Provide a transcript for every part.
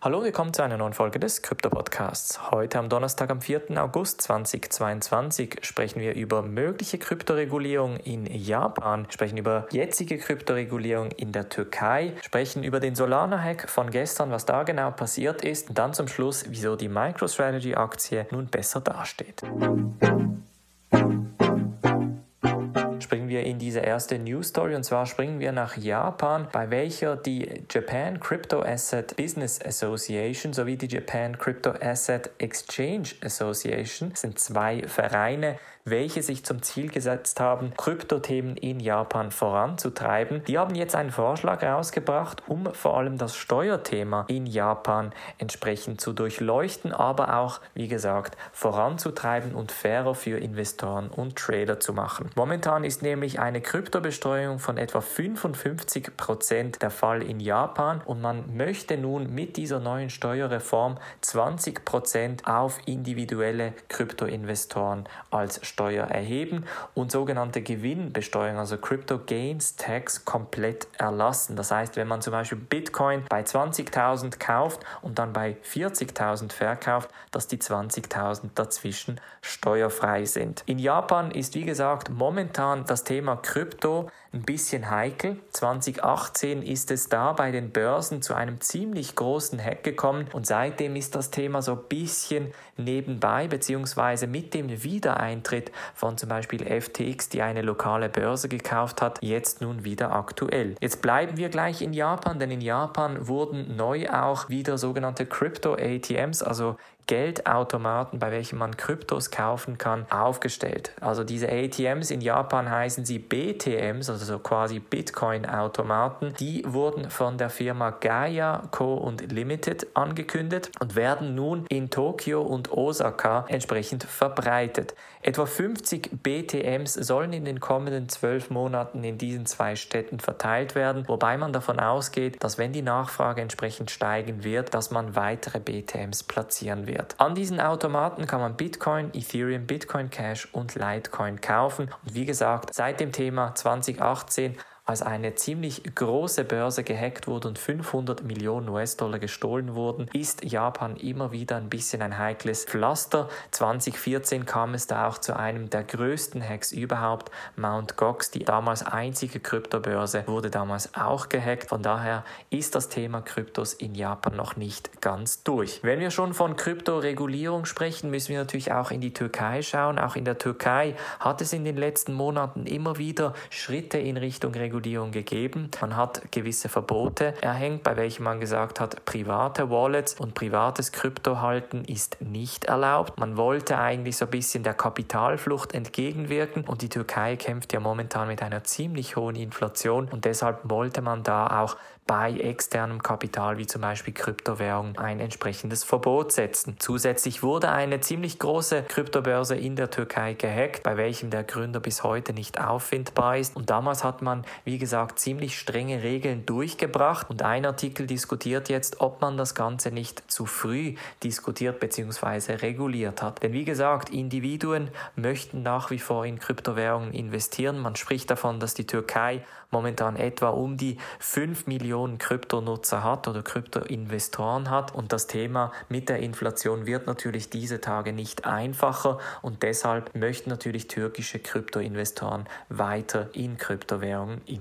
Hallo, willkommen zu einer neuen Folge des Krypto Podcasts. Heute am Donnerstag, am 4. August 2022 sprechen wir über mögliche Kryptoregulierung in Japan, sprechen über jetzige Kryptoregulierung in der Türkei, sprechen über den Solana-Hack von gestern, was da genau passiert ist und dann zum Schluss, wieso die MicroStrategy-Aktie nun besser dasteht springen diese erste News Story. Und zwar springen wir nach Japan, bei welcher die Japan Crypto Asset Business Association sowie die Japan Crypto Asset Exchange Association sind zwei Vereine, welche sich zum Ziel gesetzt haben, Kryptothemen in Japan voranzutreiben. Die haben jetzt einen Vorschlag rausgebracht, um vor allem das Steuerthema in Japan entsprechend zu durchleuchten, aber auch, wie gesagt, voranzutreiben und fairer für Investoren und Trader zu machen. Momentan ist nämlich eine Kryptobesteuerung von etwa 55 Prozent der Fall in Japan und man möchte nun mit dieser neuen Steuerreform 20 Prozent auf individuelle Kryptoinvestoren als Steuer erheben und sogenannte Gewinnbesteuerung, also Crypto Gains Tax, komplett erlassen. Das heißt, wenn man zum Beispiel Bitcoin bei 20.000 kauft und dann bei 40.000 verkauft, dass die 20.000 dazwischen steuerfrei sind. In Japan ist, wie gesagt, momentan das Thema Krypto ein bisschen heikel. 2018 ist es da bei den Börsen zu einem ziemlich großen Hack gekommen und seitdem ist das Thema so ein bisschen nebenbei, beziehungsweise mit dem Wiedereintritt von zum Beispiel FTX, die eine lokale Börse gekauft hat, jetzt nun wieder aktuell. Jetzt bleiben wir gleich in Japan, denn in Japan wurden neu auch wieder sogenannte Crypto ATMs, also Geldautomaten, bei welchen man Kryptos kaufen kann, aufgestellt. Also diese ATMs in Japan heißen sie BTMs, also so quasi Bitcoin-Automaten. Die wurden von der Firma Gaia Co. und Limited angekündigt und werden nun in Tokio und Osaka entsprechend verbreitet. Etwa 50 BTMs sollen in den kommenden zwölf Monaten in diesen zwei Städten verteilt werden, wobei man davon ausgeht, dass wenn die Nachfrage entsprechend steigen wird, dass man weitere BTMs platzieren wird wert. An diesen Automaten kann man Bitcoin, Ethereum, Bitcoin Cash und Litecoin kaufen. Und wie gesagt, seit dem Thema 2018 als eine ziemlich große Börse gehackt wurde und 500 Millionen US-Dollar gestohlen wurden, ist Japan immer wieder ein bisschen ein heikles Pflaster. 2014 kam es da auch zu einem der größten Hacks überhaupt. Mt. Gox, die damals einzige Kryptobörse, wurde damals auch gehackt. Von daher ist das Thema Kryptos in Japan noch nicht ganz durch. Wenn wir schon von Kryptoregulierung sprechen, müssen wir natürlich auch in die Türkei schauen. Auch in der Türkei hat es in den letzten Monaten immer wieder Schritte in Richtung Regulierung Regulierung gegeben. Man hat gewisse Verbote erhängt, bei welchen man gesagt hat, private Wallets und privates Krypto halten ist nicht erlaubt. Man wollte eigentlich so ein bisschen der Kapitalflucht entgegenwirken und die Türkei kämpft ja momentan mit einer ziemlich hohen Inflation und deshalb wollte man da auch bei externem Kapital wie zum Beispiel Kryptowährungen ein entsprechendes Verbot setzen. Zusätzlich wurde eine ziemlich große Kryptobörse in der Türkei gehackt, bei welchem der Gründer bis heute nicht auffindbar ist. Und damals hat man, wie gesagt, ziemlich strenge Regeln durchgebracht. Und ein Artikel diskutiert jetzt, ob man das Ganze nicht zu früh diskutiert bzw. reguliert hat. Denn wie gesagt, Individuen möchten nach wie vor in Kryptowährungen investieren. Man spricht davon, dass die Türkei momentan etwa um die 5 Millionen Kryptonutzer hat oder Kryptoinvestoren hat. Und das Thema mit der Inflation wird natürlich diese Tage nicht einfacher und deshalb möchten natürlich türkische Kryptoinvestoren weiter in Kryptowährungen investieren.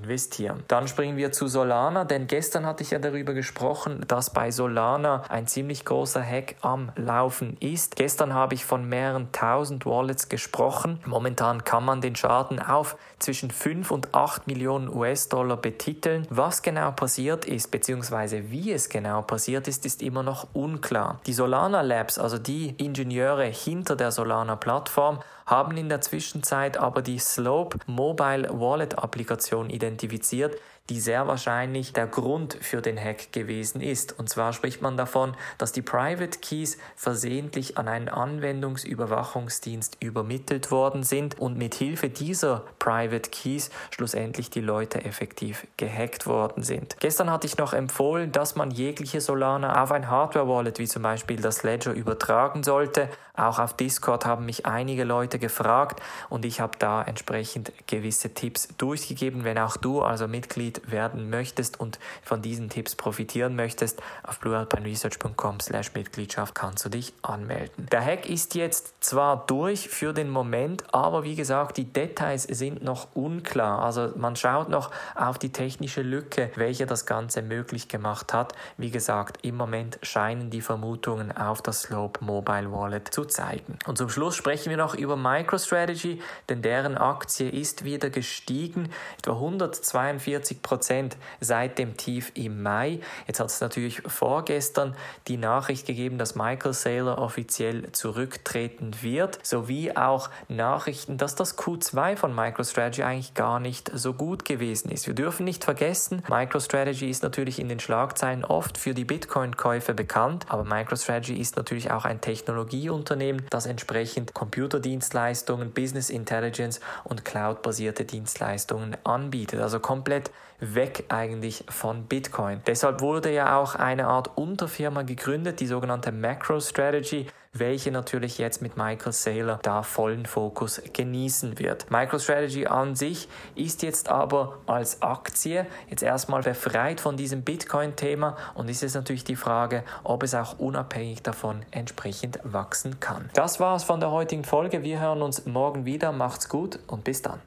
Dann springen wir zu Solana, denn gestern hatte ich ja darüber gesprochen, dass bei Solana ein ziemlich großer Hack am Laufen ist. Gestern habe ich von mehreren tausend Wallets gesprochen. Momentan kann man den Schaden auf zwischen 5 und 8 Millionen US-Dollar betiteln. Was genau passiert, passiert ist, beziehungsweise wie es genau passiert ist, ist immer noch unklar. Die Solana Labs, also die Ingenieure hinter der Solana Plattform, haben in der Zwischenzeit aber die Slope Mobile Wallet Applikation identifiziert, die sehr wahrscheinlich der Grund für den Hack gewesen ist. Und zwar spricht man davon, dass die Private Keys versehentlich an einen Anwendungsüberwachungsdienst übermittelt worden sind und mit Hilfe dieser Private Keys schlussendlich die Leute effektiv gehackt worden sind. Gestern hatte ich noch empfohlen, dass man jegliche Solana auf ein Hardware Wallet wie zum Beispiel das Ledger übertragen sollte. Auch auf Discord haben mich einige Leute Leute gefragt und ich habe da entsprechend gewisse Tipps durchgegeben. Wenn auch du also Mitglied werden möchtest und von diesen Tipps profitieren möchtest, auf bluealpineresearch.com slash Mitgliedschaft kannst du dich anmelden. Der Hack ist jetzt zwar durch für den Moment, aber wie gesagt, die Details sind noch unklar. Also man schaut noch auf die technische Lücke, welche das Ganze möglich gemacht hat. Wie gesagt, im Moment scheinen die Vermutungen auf das Slope Mobile Wallet zu zeigen. Und zum Schluss sprechen wir noch über MicroStrategy, denn deren Aktie ist wieder gestiegen, etwa 142 Prozent seit dem Tief im Mai. Jetzt hat es natürlich vorgestern die Nachricht gegeben, dass Michael Saylor offiziell zurücktreten wird, sowie auch Nachrichten, dass das Q2 von MicroStrategy eigentlich gar nicht so gut gewesen ist. Wir dürfen nicht vergessen, MicroStrategy ist natürlich in den Schlagzeilen oft für die Bitcoin-Käufe bekannt, aber MicroStrategy ist natürlich auch ein Technologieunternehmen, das entsprechend Computerdienstleistungen, Business Intelligence und Cloud-basierte Dienstleistungen anbietet. Also komplett weg eigentlich von Bitcoin. Deshalb wurde ja auch eine Art Unterfirma gegründet, die sogenannte MacroStrategy, welche natürlich jetzt mit Michael Saylor da vollen Fokus genießen wird. MicroStrategy an sich ist jetzt aber als Aktie jetzt erstmal befreit von diesem Bitcoin-Thema und ist jetzt natürlich die Frage, ob es auch unabhängig davon entsprechend wachsen kann. Das war's von der heutigen Folge. Wir hören uns morgen wieder. Macht's gut und bis dann.